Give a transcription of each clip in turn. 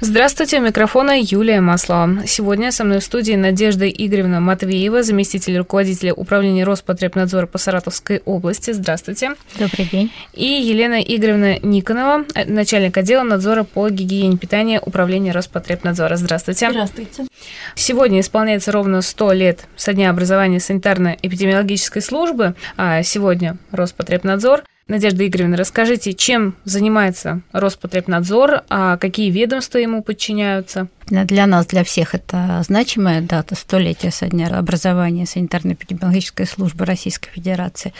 Здравствуйте, у микрофона Юлия Маслова. Сегодня со мной в студии Надежда Игоревна Матвеева, заместитель руководителя управления Роспотребнадзора по Саратовской области. Здравствуйте. Добрый день. И Елена Игоревна Никонова, начальник отдела надзора по гигиене питания управления Роспотребнадзора. Здравствуйте. Здравствуйте. Сегодня исполняется ровно 100 лет со дня образования санитарно-эпидемиологической службы, а сегодня Роспотребнадзор – Надежда Игоревна, расскажите, чем занимается Роспотребнадзор, а какие ведомства ему подчиняются? Для нас, для всех это значимая дата, столетия со дня образования санитарно-эпидемиологической службы Российской Федерации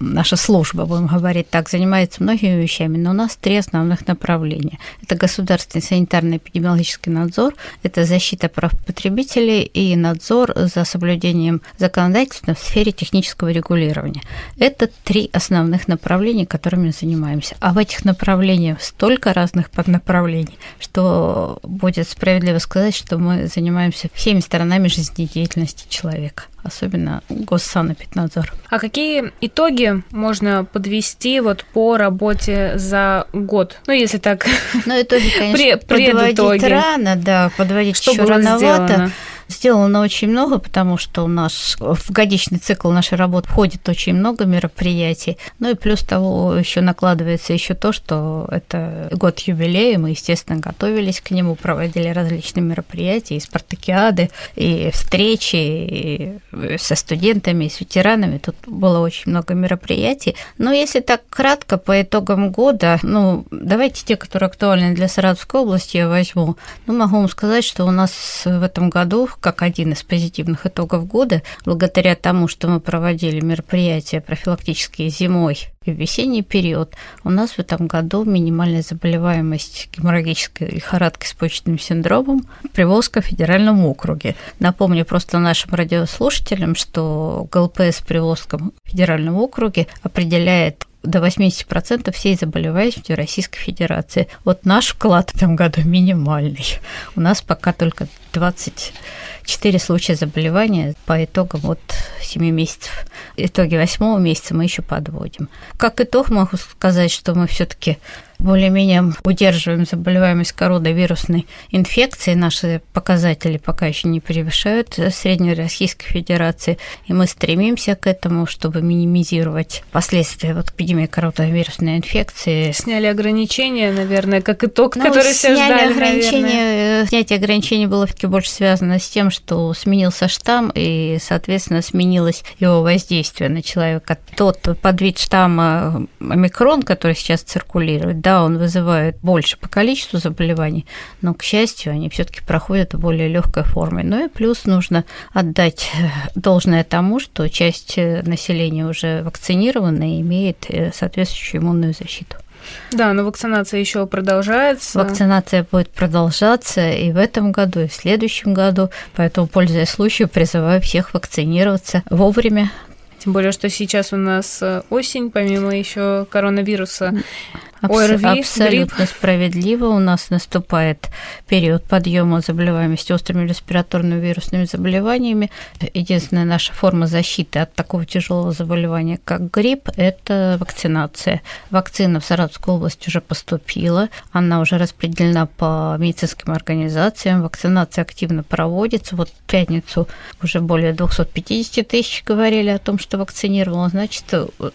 наша служба, будем говорить так, занимается многими вещами, но у нас три основных направления. Это государственный санитарно-эпидемиологический надзор, это защита прав потребителей и надзор за соблюдением законодательства в сфере технического регулирования. Это три основных направления, которыми мы занимаемся. А в этих направлениях столько разных поднаправлений, что будет справедливо сказать, что мы занимаемся всеми сторонами жизнедеятельности человека особенно Госсанэпиднадзор. А какие итоги можно подвести вот по работе за год? Ну, если так. Ну, итоги, конечно, подводить рано, да, подводить Что еще рановато. Сделано? Сделано очень много, потому что у нас в годичный цикл нашей работы входит очень много мероприятий. Ну и плюс того еще накладывается еще то, что это год юбилея, мы, естественно, готовились к нему, проводили различные мероприятия, и спартакиады, и встречи и со студентами, и с ветеранами. Тут было очень много мероприятий. Но если так кратко, по итогам года, ну, давайте те, которые актуальны для Саратовской области, я возьму. Ну, могу вам сказать, что у нас в этом году как один из позитивных итогов года, благодаря тому, что мы проводили мероприятия профилактические зимой и в весенний период, у нас в этом году минимальная заболеваемость геморрагической лихорадкой с почечным синдромом в Приволжском федеральном округе. Напомню просто нашим радиослушателям, что ГЛПС в Приволжском федеральном округе определяет до 80% всей заболеваемости Российской Федерации. Вот наш вклад в этом году минимальный. У нас пока только 20 4 случая заболевания по итогам вот 7 месяцев. Итоги 8 месяца мы еще подводим. Как итог могу сказать, что мы все-таки более-менее удерживаем заболеваемость коронавирусной инфекцией. Наши показатели пока еще не превышают средней Российской Федерации, и мы стремимся к этому, чтобы минимизировать последствия вот эпидемии коронавирусной инфекции. Сняли ограничения, наверное, как итог, ну, который все ждали, ограничения, наверное. Снятие ограничений было все-таки больше связано с тем, что сменился штамм, и, соответственно, сменилось его воздействие на человека. Тот подвид штамма омикрон, который сейчас циркулирует, да, он вызывает больше по количеству заболеваний, но, к счастью, они все-таки проходят в более легкой форме. Ну и плюс нужно отдать э, должное тому, что часть э, населения уже вакцинирована и имеет э, соответствующую иммунную защиту. Да, но вакцинация еще продолжается. Вакцинация будет продолжаться и в этом году, и в следующем году. Поэтому, пользуясь случаем, призываю всех вакцинироваться вовремя, тем более, что сейчас у нас э, осень, помимо еще коронавируса. Абс- ОРВИ, абсолютно грипп. справедливо. У нас наступает период подъема заболеваемости острыми респираторными вирусными заболеваниями. Единственная наша форма защиты от такого тяжелого заболевания, как грипп, это вакцинация. Вакцина в Саратовской области уже поступила, она уже распределена по медицинским организациям, вакцинация активно проводится. Вот в пятницу уже более 250 тысяч говорили о том, что вакцинировала, значит,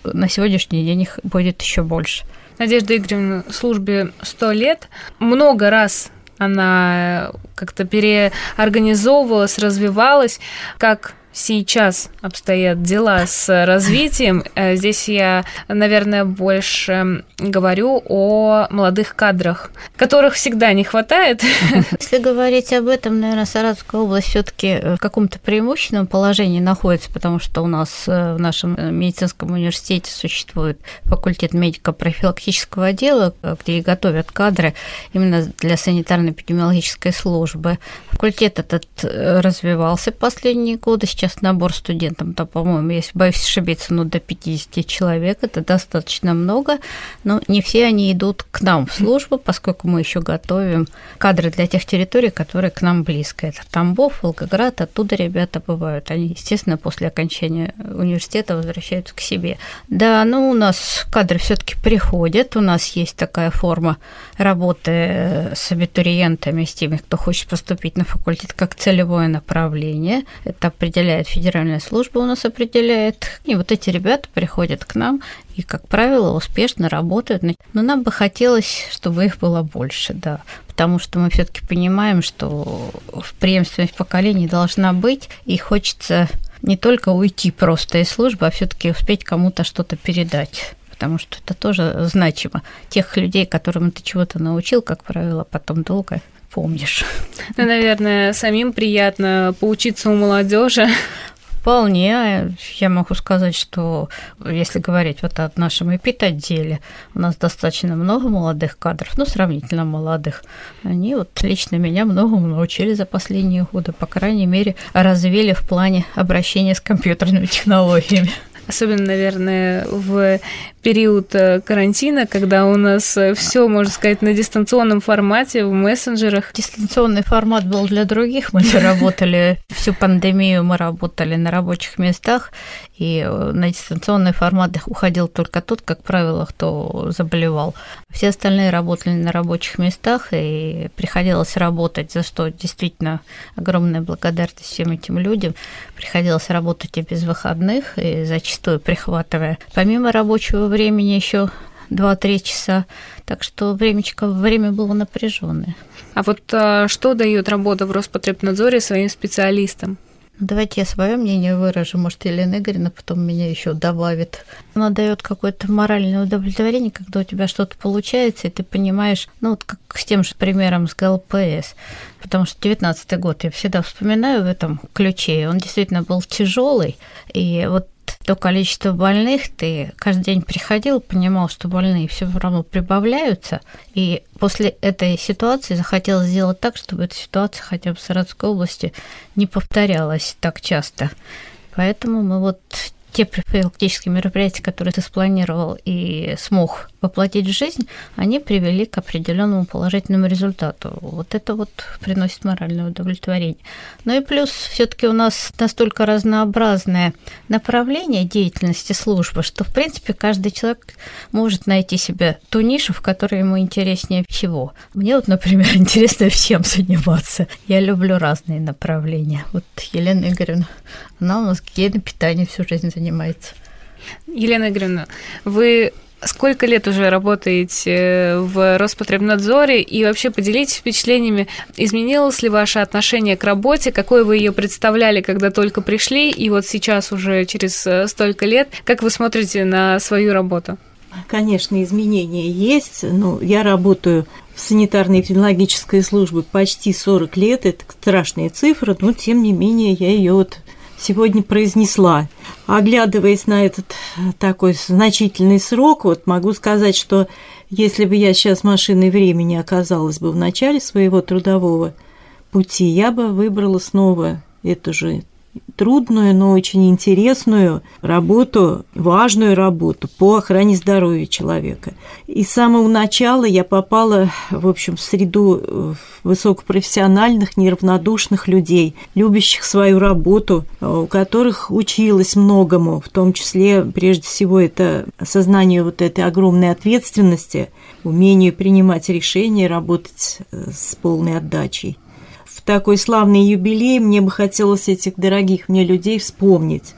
на сегодняшний день их будет еще больше. Надежда Игоревна службе 100 лет. Много раз она как-то переорганизовывалась, развивалась. Как сейчас обстоят дела с развитием. Э, здесь я, наверное, больше говорю о молодых кадрах, которых всегда не хватает. Если говорить об этом, наверное, Саратовская область все таки в каком-то преимущественном положении находится, потому что у нас э, в нашем медицинском университете существует факультет медико-профилактического отдела, где и готовят кадры именно для санитарно-эпидемиологической службы. Факультет этот э, развивался последние годы, сейчас сейчас набор студентам, то, по-моему, если боюсь ошибиться, ну, до 50 человек, это достаточно много, но не все они идут к нам в службу, поскольку мы еще готовим кадры для тех территорий, которые к нам близко. Это Тамбов, Волгоград, оттуда ребята бывают. Они, естественно, после окончания университета возвращаются к себе. Да, ну, у нас кадры все таки приходят, у нас есть такая форма работы с абитуриентами, с теми, кто хочет поступить на факультет, как целевое направление. Это определяет федеральная служба, у нас определяет. И вот эти ребята приходят к нам и, как правило, успешно работают. Но нам бы хотелось, чтобы их было больше, да. Потому что мы все-таки понимаем, что преемственность поколений должна быть, и хочется не только уйти просто из службы, а все-таки успеть кому-то что-то передать потому что это тоже значимо. Тех людей, которым ты чего-то научил, как правило, потом долго помнишь. Ну, наверное, самим приятно поучиться у молодежи. Вполне. Я могу сказать, что если говорить вот о нашем эпид-отделе, у нас достаточно много молодых кадров, ну, сравнительно молодых. Они вот лично меня многому научили за последние годы, по крайней мере, развили в плане обращения с компьютерными технологиями. Особенно, наверное, в период э, карантина, когда у нас э, все, можно сказать, на дистанционном формате, в мессенджерах. Дистанционный формат был для других. Мы работали всю пандемию, мы работали на рабочих местах, и э, на дистанционный формат уходил только тот, как правило, кто заболевал. Все остальные работали на рабочих местах, и приходилось работать, за что действительно огромная благодарность всем этим людям. Приходилось работать и без выходных, и зачастую прихватывая помимо рабочего времени еще 2-3 часа. Так что времечко, время было напряженное. А вот а, что дает работа в Роспотребнадзоре своим специалистам? Давайте я свое мнение выражу, может, Елена Игоревна потом меня еще добавит. Она дает какое-то моральное удовлетворение, когда у тебя что-то получается, и ты понимаешь, ну вот как с тем же примером с ГЛПС, потому что 19 год я всегда вспоминаю в этом ключе, он действительно был тяжелый, и вот то количество больных, ты каждый день приходил, понимал, что больные все равно прибавляются, и после этой ситуации захотелось сделать так, чтобы эта ситуация хотя бы в Саратовской области не повторялась так часто. Поэтому мы вот те профилактические мероприятия, которые ты спланировал и смог воплотить в жизнь, они привели к определенному положительному результату. Вот это вот приносит моральное удовлетворение. Ну и плюс все-таки у нас настолько разнообразное направление деятельности службы, что, в принципе, каждый человек может найти себе ту нишу, в которой ему интереснее всего. Мне вот, например, интересно всем заниматься. Я люблю разные направления. Вот Елена Игоревна, она у нас гигиеной питания всю жизнь занимается. Елена Игоревна, вы Сколько лет уже работаете в Роспотребнадзоре? И вообще поделитесь впечатлениями, изменилось ли ваше отношение к работе, какое вы ее представляли, когда только пришли, и вот сейчас уже через э, столько лет, как вы смотрите на свою работу? Конечно, изменения есть. Ну, я работаю в санитарной эпидемиологической службе почти 40 лет, это страшная цифра, но тем не менее я ее вот сегодня произнесла. Оглядываясь на этот такой значительный срок, вот могу сказать, что если бы я сейчас машиной времени оказалась бы в начале своего трудового пути, я бы выбрала снова эту же трудную, но очень интересную работу, важную работу по охране здоровья человека. И с самого начала я попала, в общем, в среду высокопрофессиональных, неравнодушных людей, любящих свою работу, э, у которых училась многому, в том числе, прежде всего, это осознание вот этой огромной ответственности, умению принимать решения, работать э, с полной отдачей такой славный юбилей, мне бы хотелось этих дорогих мне людей вспомнить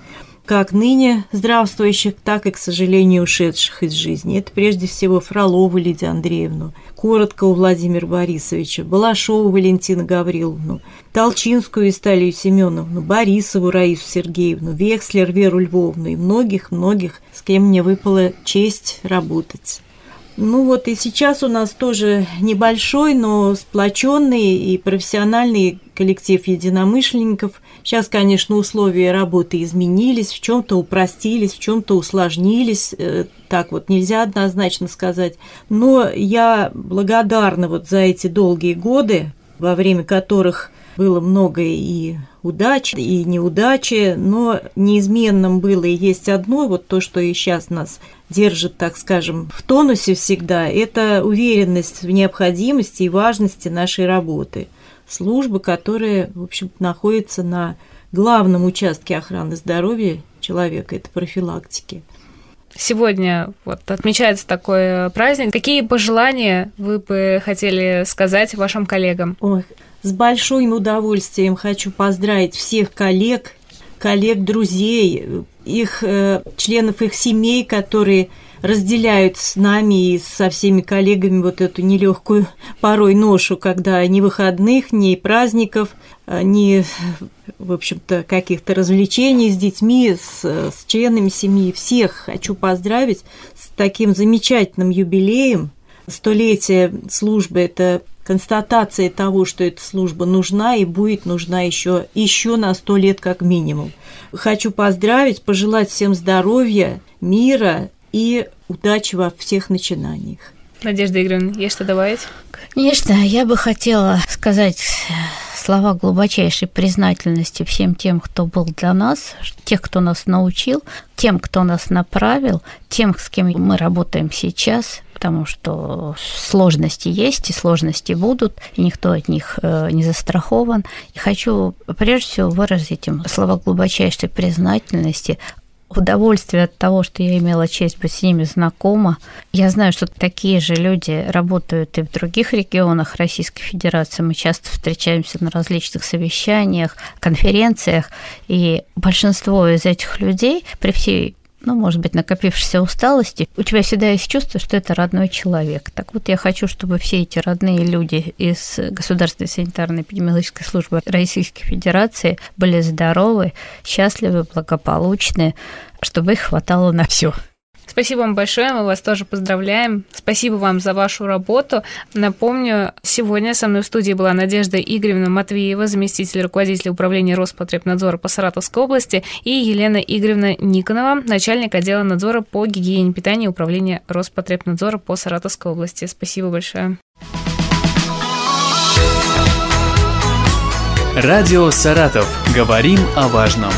как ныне здравствующих, так и, к сожалению, ушедших из жизни. Это прежде всего Фролову Лидию Андреевну, коротко у Владимира Борисовича, Балашову Валентину Гавриловну, Толчинскую Исталию Семеновну, Борисову Раису Сергеевну, Векслер Веру Львовну и многих-многих, с кем мне выпала честь работать. Ну вот и сейчас у нас тоже небольшой, но сплоченный и профессиональный коллектив единомышленников. Сейчас, конечно, условия работы изменились, в чем-то упростились, в чем-то усложнились. Э, так вот нельзя однозначно сказать. Но я благодарна вот за эти долгие годы, во время которых было много и удач, и неудачи, но неизменным было и есть одно, вот то, что и сейчас нас держит, так скажем, в тонусе всегда, это уверенность в необходимости и важности нашей работы. Службы, которая, в общем находится на главном участке охраны здоровья человека, это профилактики. Сегодня вот отмечается такой праздник. Какие пожелания вы бы хотели сказать вашим коллегам? Ой, с большим удовольствием хочу поздравить всех коллег, коллег, друзей, их э, членов их семей, которые разделяют с нами и со всеми коллегами вот эту нелегкую порой ношу, когда ни выходных, ни праздников, э, ни, в общем-то, каких-то развлечений с детьми, с, с членами семьи. Всех хочу поздравить с таким замечательным юбилеем. Столетие службы – это констатация того, что эта служба нужна и будет нужна еще, еще на сто лет как минимум. Хочу поздравить, пожелать всем здоровья, мира и удачи во всех начинаниях. Надежда Игоревна, есть что добавить? Конечно, я бы хотела сказать слова глубочайшей признательности всем тем, кто был для нас, тех, кто нас научил, тем, кто нас направил, тем, с кем мы работаем сейчас, потому что сложности есть и сложности будут, и никто от них э, не застрахован. И хочу прежде всего выразить им слова глубочайшей признательности удовольствие от того, что я имела честь быть с ними знакома. Я знаю, что такие же люди работают и в других регионах Российской Федерации. Мы часто встречаемся на различных совещаниях, конференциях, и большинство из этих людей при всей ну, может быть, накопившейся усталости, у тебя всегда есть чувство, что это родной человек. Так вот, я хочу, чтобы все эти родные люди из Государственной санитарной эпидемиологической службы Российской Федерации были здоровы, счастливы, благополучны, чтобы их хватало на все. Спасибо вам большое, мы вас тоже поздравляем. Спасибо вам за вашу работу. Напомню, сегодня со мной в студии была Надежда Игоревна Матвеева, заместитель руководителя управления Роспотребнадзора по Саратовской области, и Елена Игоревна Никонова, начальник отдела надзора по гигиене питания управления Роспотребнадзора по Саратовской области. Спасибо большое. Радио «Саратов». Говорим о важном.